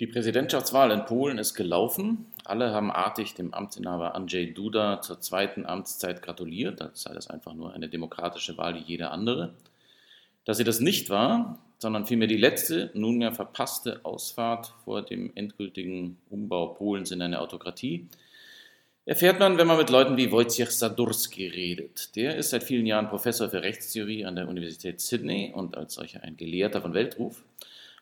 Die Präsidentschaftswahl in Polen ist gelaufen. Alle haben artig dem Amtsinhaber Andrzej Duda zur zweiten Amtszeit gratuliert, als sei das einfach nur eine demokratische Wahl wie jede andere. Dass sie das nicht war, sondern vielmehr die letzte, nunmehr verpasste Ausfahrt vor dem endgültigen Umbau Polens in eine Autokratie, erfährt man, wenn man mit Leuten wie Wojciech Sadurski redet. Der ist seit vielen Jahren Professor für Rechtstheorie an der Universität Sydney und als solcher ein Gelehrter von Weltruf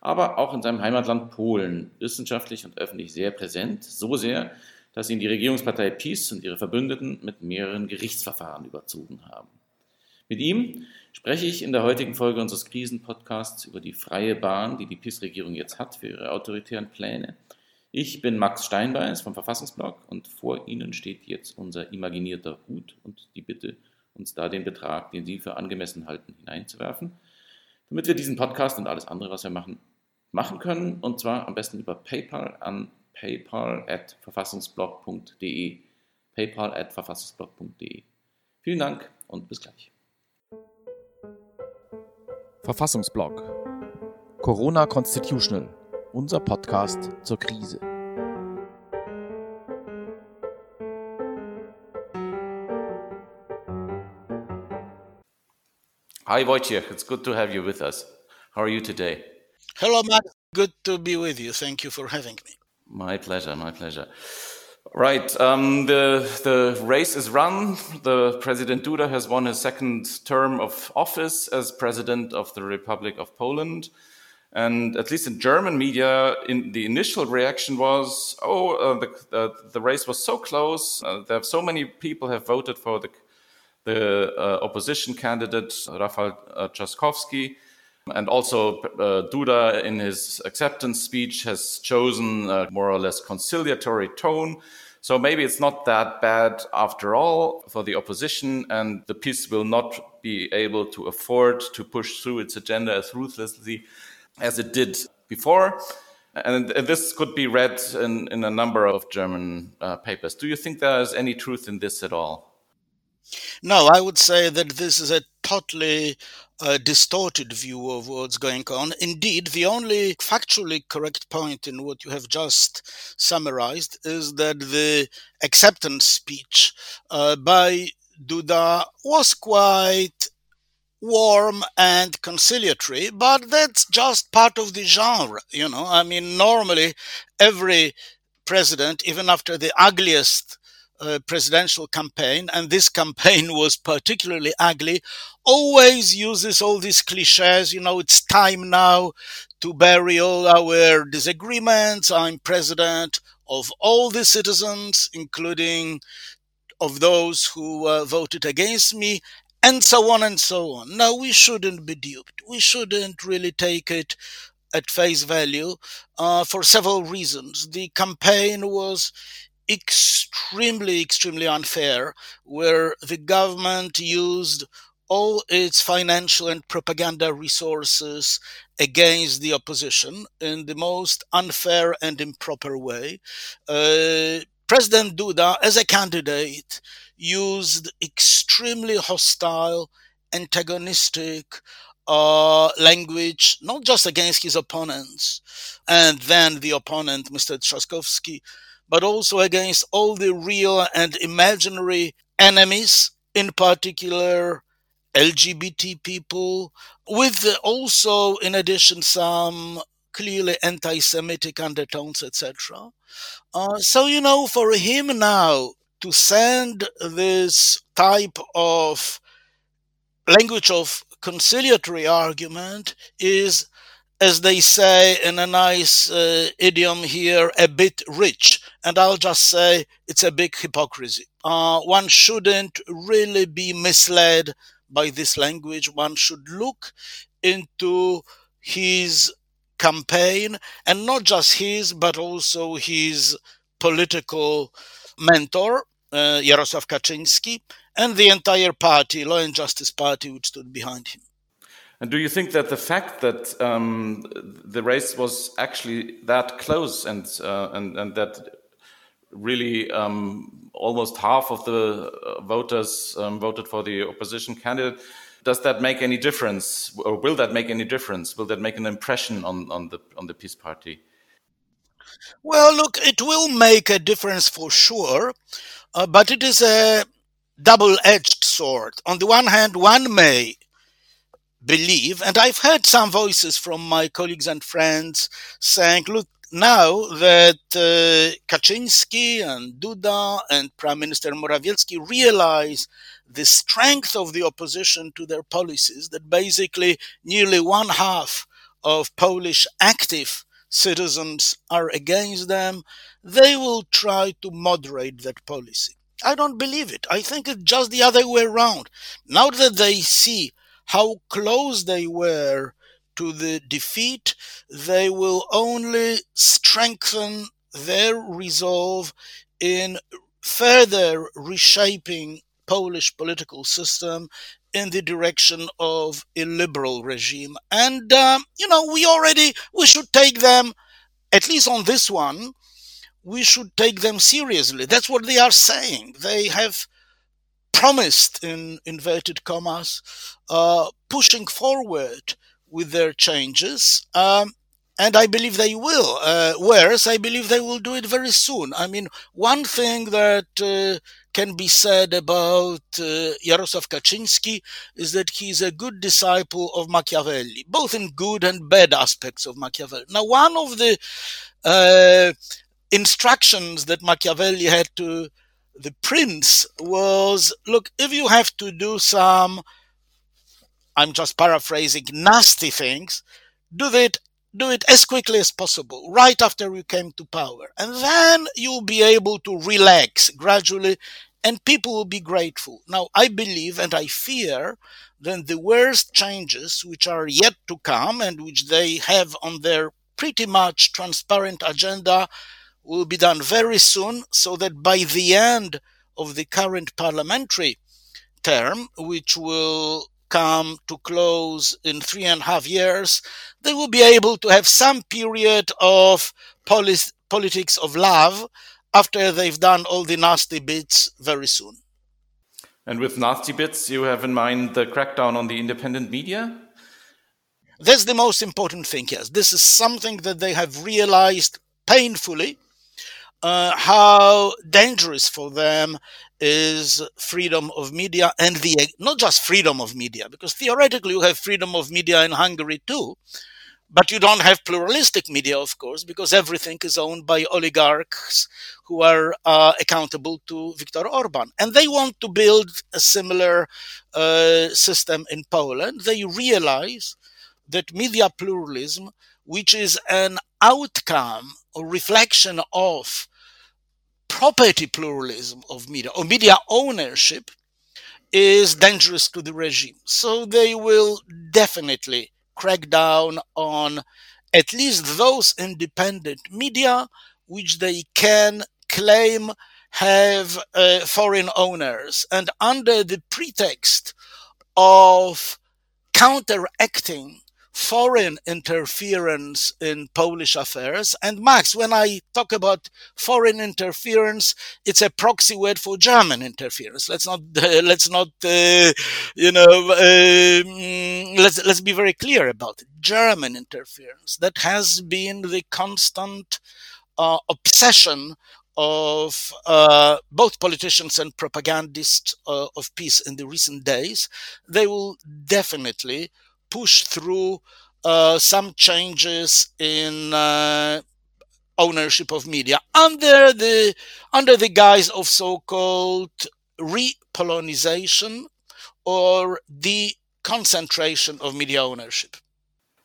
aber auch in seinem Heimatland Polen wissenschaftlich und öffentlich sehr präsent, so sehr, dass ihn die Regierungspartei PiS und ihre Verbündeten mit mehreren Gerichtsverfahren überzogen haben. Mit ihm spreche ich in der heutigen Folge unseres Krisenpodcasts über die freie Bahn, die die PiS-Regierung jetzt hat für ihre autoritären Pläne. Ich bin Max Steinbeiß vom Verfassungsblog und vor Ihnen steht jetzt unser imaginierter Hut und die Bitte, uns da den Betrag, den Sie für angemessen halten, hineinzuwerfen damit wir diesen Podcast und alles andere, was wir machen, machen können. Und zwar am besten über PayPal an paypal.verfassungsblog.de. paypal.verfassungsblog.de. Vielen Dank und bis gleich. Verfassungsblog Corona Constitutional, unser Podcast zur Krise. Hi, Wojciech. It's good to have you with us. How are you today? Hello, Max. Good to be with you. Thank you for having me. My pleasure. My pleasure. Right. Um, the the race is run. The President Duda has won his second term of office as president of the Republic of Poland. And at least in German media, in the initial reaction was, "Oh, uh, the, uh, the race was so close. Uh, there so many people have voted for the the uh, opposition candidate Rafał uh, Trzaskowski. And also, uh, Duda, in his acceptance speech, has chosen a more or less conciliatory tone. So maybe it's not that bad after all for the opposition, and the PiS will not be able to afford to push through its agenda as ruthlessly as it did before. And this could be read in, in a number of German uh, papers. Do you think there is any truth in this at all? No, I would say that this is a totally uh, distorted view of what's going on. Indeed, the only factually correct point in what you have just summarized is that the acceptance speech uh, by Duda was quite warm and conciliatory, but that's just part of the genre, you know. I mean, normally every president, even after the ugliest presidential campaign, and this campaign was particularly ugly, always uses all these cliches. You know, it's time now to bury all our disagreements. I'm president of all the citizens, including of those who uh, voted against me, and so on and so on. Now, we shouldn't be duped. We shouldn't really take it at face value uh, for several reasons. The campaign was extremely, extremely unfair, where the government used all its financial and propaganda resources against the opposition in the most unfair and improper way. Uh, President Duda, as a candidate, used extremely hostile, antagonistic uh, language, not just against his opponents, and then the opponent, Mr. Trzaskowski, but also against all the real and imaginary enemies, in particular LGBT people, with also, in addition, some clearly anti-Semitic undertones, etc. Uh, so you know, for him now to send this type of language of conciliatory argument is as they say in a nice uh, idiom here, a bit rich. And I'll just say it's a big hypocrisy. Uh, one shouldn't really be misled by this language. One should look into his campaign and not just his, but also his political mentor, uh, Jarosław Kaczynski, and the entire party, Law and Justice Party, which stood behind him. And do you think that the fact that um, the race was actually that close and uh, and and that really um, almost half of the uh, voters um, voted for the opposition candidate, does that make any difference, or will that make any difference? Will that make an impression on on the on the PiS party? Well, look, it will make a difference for sure, uh, but it is a double edged sword. On the one hand, one may believe, and I've heard some voices from my colleagues and friends saying, look, now that uh, Kaczynski and Duda and Prime Minister Morawiecki realize the strength of the opposition to their policies, that basically nearly one half of Polish active citizens are against them, they will try to moderate that policy. I don't believe it. I think it's just the other way around. Now that they see how close they were to the defeat, they will only strengthen their resolve in further reshaping Polish political system in the direction of a liberal regime. And, um, you know, we already, we should take them, at least on this one, we should take them seriously. That's what they are saying. They have promised, in inverted commas, uh, pushing forward with their changes. Um, and I believe they will. Uh, whereas I believe they will do it very soon. I mean, one thing that uh, can be said about uh, Kaczynski is that he's a good disciple of Machiavelli, both in good and bad aspects of Machiavelli. Now, one of the uh, instructions that Machiavelli had to the prince was look, if you have to do some, I'm just paraphrasing, nasty things, do it do it as quickly as possible, right after you came to power. And then you'll be able to relax gradually and people will be grateful. Now, I believe and I fear that the worst changes which are yet to come and which they have on their pretty much transparent agenda will be done very soon so that by the end of the current parliamentary term, which will come to close in three and a half years, they will be able to have some period of polis- politics of love after they've done all the nasty bits very soon. And with nasty bits, you have in mind the crackdown on the independent media? That's the most important thing, yes. This is something that they have realized painfully uh, how dangerous for them is freedom of media and the not just freedom of media because theoretically you have freedom of media in Hungary too but you don't have pluralistic media of course because everything is owned by oligarchs who are uh, accountable to Viktor Orban. And they want to build a similar uh, system in Poland. They realize that media pluralism which is an outcome or reflection of property pluralism of media or media ownership is dangerous to the regime. So they will definitely crack down on at least those independent media which they can claim have uh, foreign owners. And under the pretext of counteracting foreign interference in Polish affairs. And Max, when I talk about foreign interference, it's a proxy word for German interference. Let's not, uh, let's not, uh, you know, uh, let's let's be very clear about it. German interference that has been the constant uh, obsession of uh, both politicians and propagandists uh, of PiS in the recent days, they will definitely push through uh, some changes in uh, ownership of media under the under the guise of so-called repolonization or the concentration of media ownership.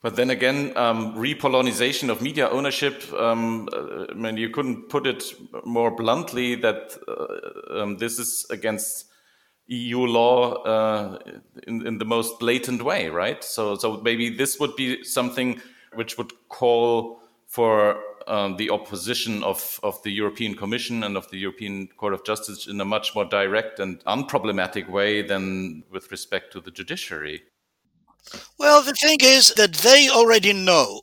But then again, um, repolonization of media ownership, um, uh, I mean, you couldn't put it more bluntly that uh, um, this is against EU law uh, in, in the most blatant way, right? So, so maybe this would be something which would call for um, the opposition of, of the European Commission and of the European Court of Justice in a much more direct and unproblematic way than with respect to the judiciary. Well, the thing is that they already know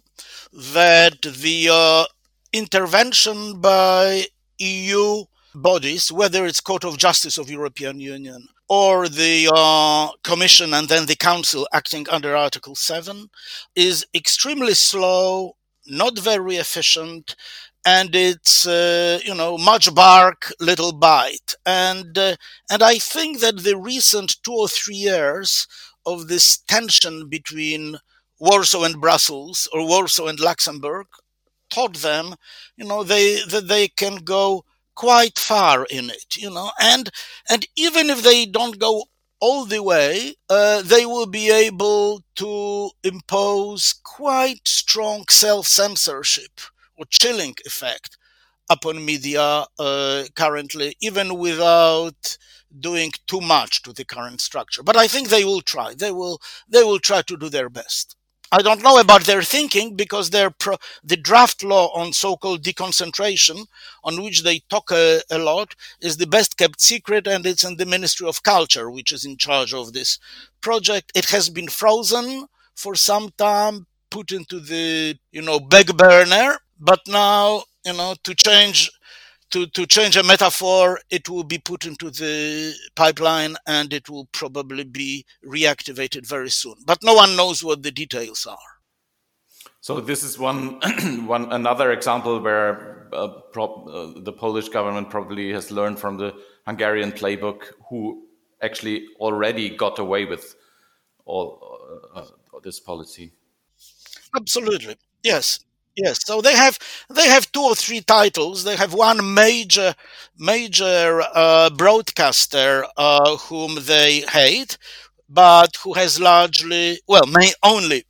that the uh, intervention by EU bodies, whether it's Court of Justice of European Union or the uh, Commission and then the Council acting under Article 7, is extremely slow not very efficient, and it's uh, you know much bark, little bite, and uh, and I think that the recent two or three years of this tension between Warsaw and Brussels or Warsaw and Luxembourg taught them, you know, they that they can go quite far in it, you know, and and even if they don't go all the way, uh, they will be able to impose quite strong self censorship or chilling effect upon media uh, currently, even without doing too much to the current structure. But I think they will try. They will. They will try to do their best. I don't know about their thinking because their pro- the draft law on so-called deconcentration, on which they talk a, a, lot, is the best kept secret, and it's in the Ministry of Culture, which is in charge of this project. It has been frozen for some time, put into the you know back burner, but now you know to change to, to change a metaphor, it will be put into the pipeline and it will probably be reactivated very soon. But no one knows what the details are. So this is one, one another example where uh, prop, uh, the Polish government probably has learned from the Hungarian playbook, who actually already got away with all uh, uh this policy. Absolutely, yes. Yes, so they have they have two or three titles. They have one major major uh, broadcaster uh, whom they hate, but who has largely well, may only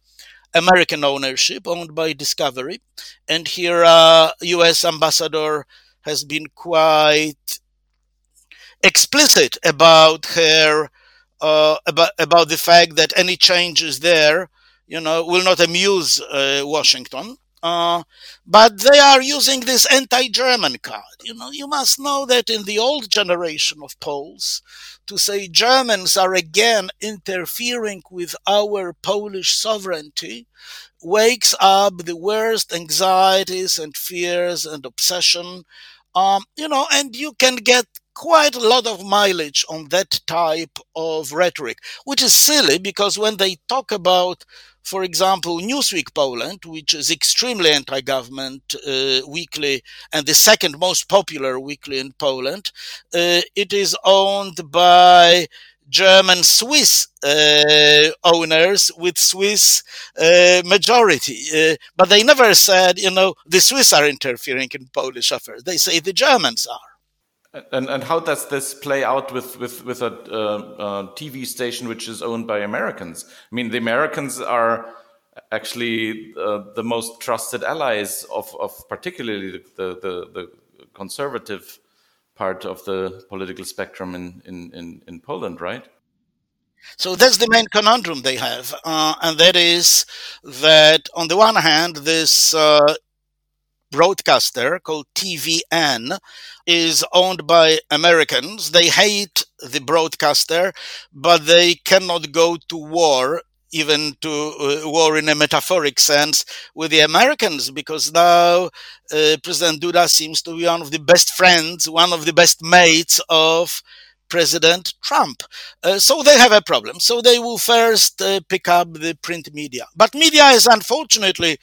American ownership, owned by Discovery, and here uh, U.S. ambassador has been quite explicit about her uh, about about the fact that any changes there, you know, will not amuse uh, Washington uh, but they are using this anti-German card. You know, you must know that in the old generation of Poles, to say Germans are again interfering with our Polish sovereignty wakes up the worst anxieties and fears and obsession. Um, you know, and you can get quite a lot of mileage on that type of rhetoric, which is silly because when they talk about for example, Newsweek Poland, which is extremely anti-government uh, weekly and the second most popular weekly in Poland, uh, it is owned by German Swiss uh, owners with Swiss uh, majority. Uh, but they never said, you know, the Swiss are interfering in Polish affairs. They say the Germans are. And, and how does this play out with, with, with a uh, uh, TV station which is owned by Americans? I mean, the Americans are actually uh, the most trusted allies of, of particularly the, the, the, conservative part of the political spectrum in, in, in, in Poland, right? So that's the main conundrum they have, uh, and that is that on the one hand, this uh, broadcaster called TVN is owned by Americans. They hate the broadcaster, but they cannot go to war even to uh, war in a metaphoric sense with the Americans because now uh, President Duda seems to be one of the best friends, one of the best mates of President Trump. Uh, so they have a problem. So they will first uh, pick up the print media. But media is unfortunately,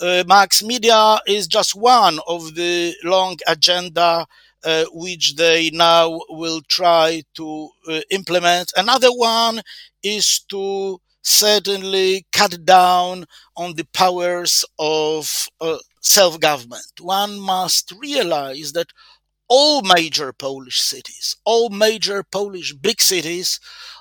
uh, Max, media is just one of the long agenda uh, which they now will try to uh, implement. Another one is to certainly cut down on the powers of uh, self government. One must realize that all major Polish cities, all major Polish big cities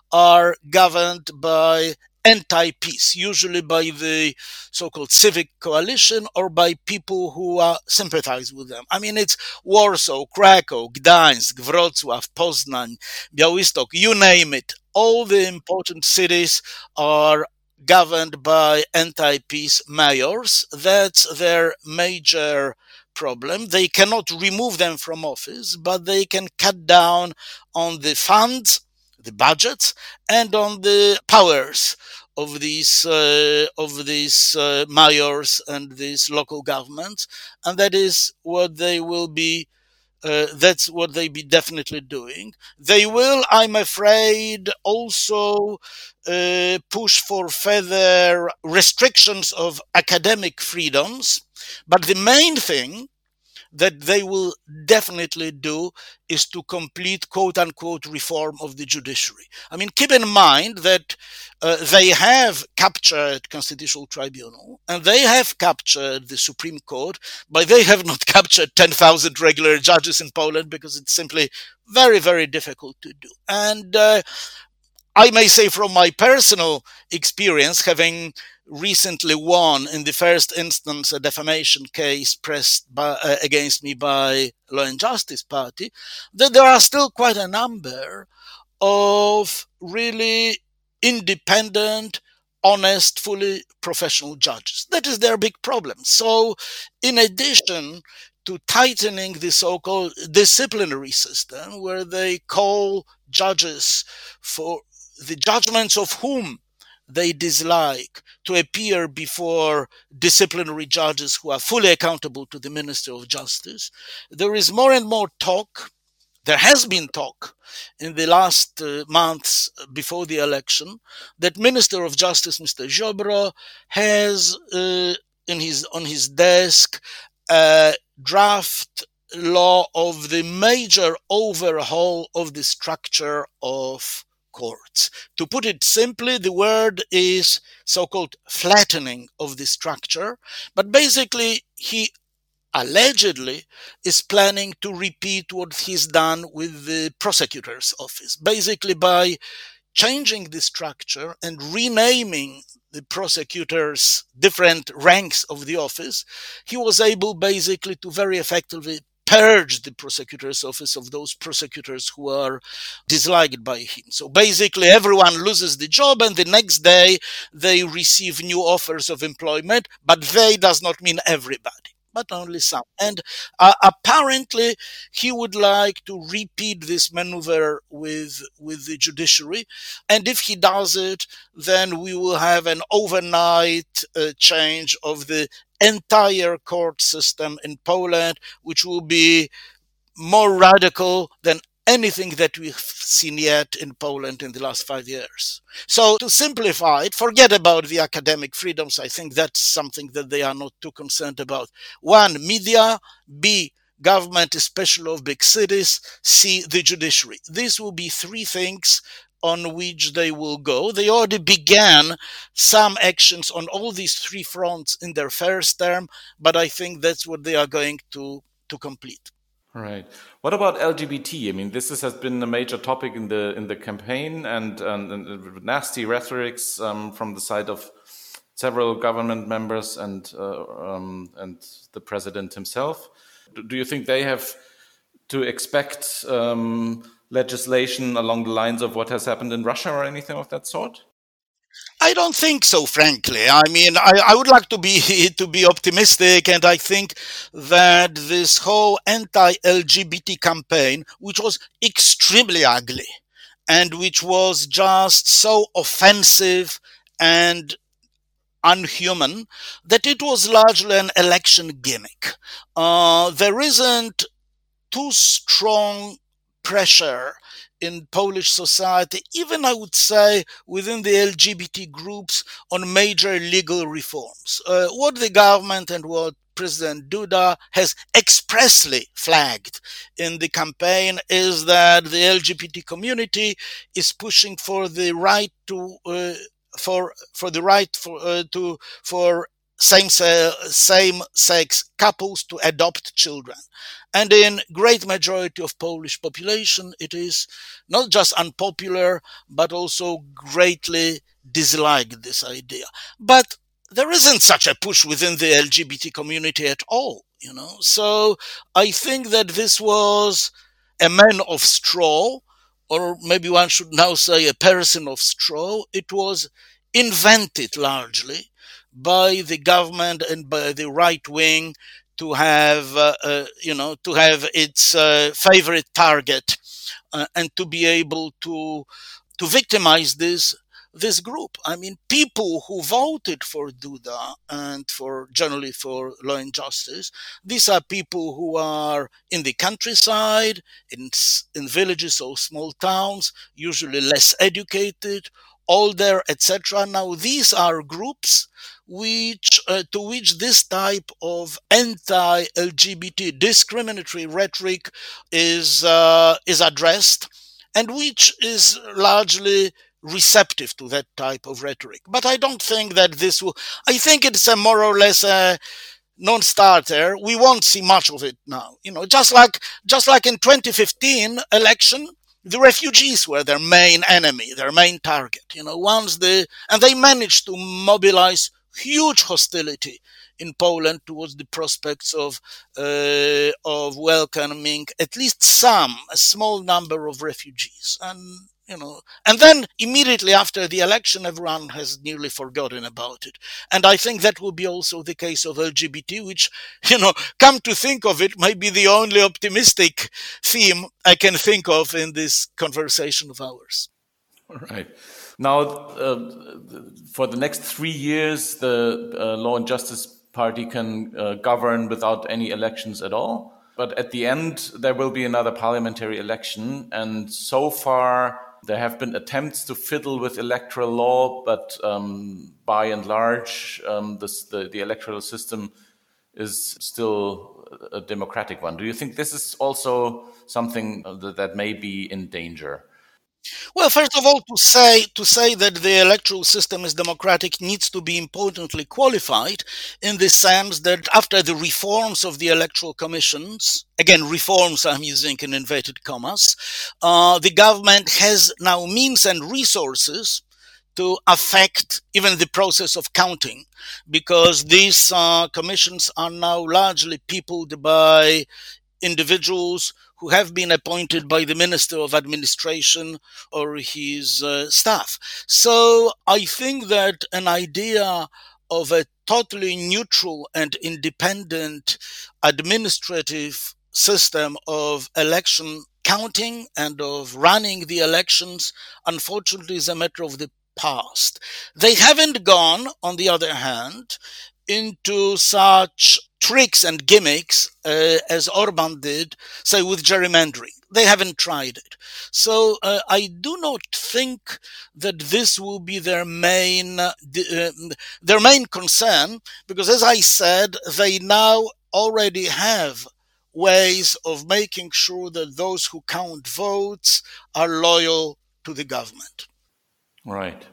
are governed by anti-PiS, usually by the so-called civic coalition or by people who uh, sympathize with them. I mean, it's Warsaw, Krakow, Gdańsk, Wrocław, Poznań, Białystok, you name it. All the important cities are governed by anti-PiS mayors. That's their major problem. They cannot remove them from office, but they can cut down on the funds, the budgets, and on the powers of these uh, of these uh, mayors and these local governments, and that is what they will be Uh, that's what they be definitely doing. They will, I'm afraid, also uh, push for further restrictions of academic freedoms. But the main thing that they will definitely do is to complete quote unquote reform of the judiciary. I mean, keep in mind that uh, they have captured constitutional tribunal and they have captured the Supreme Court, but they have not captured 10,000 regular judges in Poland because it's simply very, very difficult to do. And uh, I may say from my personal experience, having recently won in the first instance a defamation case pressed by, uh, against me by Law and Justice Party, that there are still quite a number of really independent, honest, fully professional judges. That is their big problem. So, in addition to tightening the so-called disciplinary system, where they call judges for the judgments of whom they dislike to appear before disciplinary judges who are fully accountable to the Minister of Justice. There is more and more talk. There has been talk in the last uh, months before the election that Minister of Justice, Mr. Ziobro, has uh, in his on his desk a draft law of the major overhaul of the structure of courts. To put it simply, the word is so called flattening of the structure, but basically, he allegedly is planning to repeat what he's done with the prosecutor's office, basically by changing the structure and renaming the prosecutor's different ranks of the office, he was able basically to very effectively purge the prosecutor's office of those prosecutors who are disliked by him. So basically, everyone loses the job, and the next day they receive new offers of employment, but they does not mean everybody but only some. And uh, apparently, he would like to repeat this maneuver with with the judiciary. And if he does it, then we will have an overnight uh, change of the entire court system in Poland, which will be more radical than anything that we've seen yet in Poland in the last five years. So, to simplify it, forget about the academic freedoms. I think that's something that they are not too concerned about. One, media. B, government, especially of big cities. C, the judiciary. These will be three things on which they will go. They already began some actions on all these three fronts in their first term, but I think that's what they are going to, to complete. Right. What about LGBT? I mean, this is, has been a major topic in the in the campaign, and, and, and nasty rhetorics um, from the side of several government members and uh, um, and the president himself. Do you think they have to expect um, legislation along the lines of what has happened in Russia or anything of that sort? I don't think so, frankly. I mean, I, I would like to be to be optimistic, and I think that this whole anti-LGBT campaign, which was extremely ugly, and which was just so offensive and unhuman, that it was largely an election gimmick. Uh, there isn't too strong pressure in Polish society, even I would say within the LGBT groups, on major legal reforms. Uh, what the government and what President Duda has expressly flagged in the campaign is that the LGBT community is pushing for the right to uh, for for the right for uh, to for same same sex couples to adopt children. And in great majority of polish population it is not just unpopular but also greatly disliked this idea. But there isn't such a push within the lgbt community at all you know? So i think that this was a man of straw or maybe one should now say a person of straw. It was invented largely by the government and by the right wing to have, uh, uh, you know, to have its uh, favorite target uh, and to be able to to victimize this this group. I mean, people who voted for Duda and for generally for law and justice, these are people who are in the countryside, in, in villages or small towns, usually less educated, older, etc. Now, these are groups which uh, to which this type of anti-LGBT discriminatory rhetoric is uh, is addressed, and which is largely receptive to that type of rhetoric. But I don't think that this will. I think it's a more or less a non-starter. We won't see much of it now. You know, just like just like in 2015 election, the refugees were their main enemy, their main target. You know, once the and they managed to mobilize huge hostility in Poland towards the prospects of uh, of welcoming at least some, a small number of refugees, and you know, and then immediately after the election, everyone has nearly forgotten about it. And I think that will be also the case of LGBT, which, you know, come to think of it, might be the only optimistic theme I can think of in this conversation of ours. Right. Now, uh, for the next three years, the uh, Law and Justice Party can uh, govern without any elections at all. But at the end, there will be another parliamentary election. And so far, there have been attempts to fiddle with electoral law, but um, by and large, um, this, the, the electoral system is still a democratic one. Do you think this is also something that, that may be in danger? Well, first of all, to say to say that the electoral system is democratic needs to be importantly qualified in the sense that after the reforms of the electoral commissions, again reforms I'm using in inverted commas, uh, the government has now means and resources to affect even the process of counting because these uh, commissions are now largely peopled by individuals who have been appointed by the Minister of Administration or his uh, staff. So I think that an idea of a totally neutral and independent administrative system of election counting and of running the elections, unfortunately, is a matter of the past. They haven't gone, on the other hand, into such tricks and gimmicks uh, as Orban did, say, with gerrymandering. They haven't tried it. So uh, I do not think that this will be their main, uh, their main concern, because as I said, they now already have ways of making sure that those who count votes are loyal to the government. Right.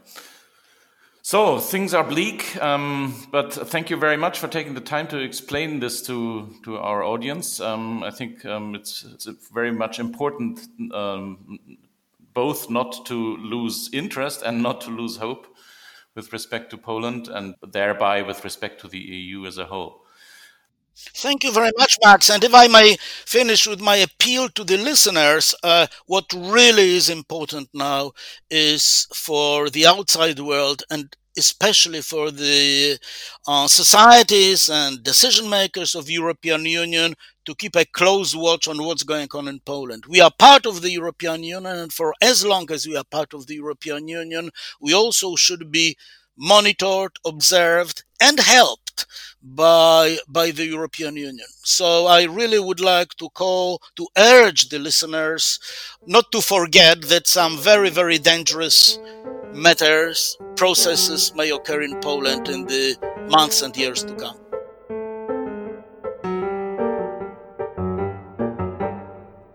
So things are bleak, um, but thank you very much for taking the time to explain this to to our audience. Um, I think um, it's, it's very much important, um, both not to lose interest and not to lose hope with respect to Poland, and thereby with respect to the EU as a whole. Thank you very much, Max. And if I may finish with my appeal to the listeners, uh, what really is important now is for the outside world and especially for the uh, societies and decision makers of European Union to keep a close watch on what's going on in Poland. We are part of the European Union, and for as long as we are part of the European Union, we also should be monitored, observed, and helped by by the European Union. So I really would like to call to urge the listeners not to forget that some very very dangerous matters processes may occur in Poland in the months and years to come.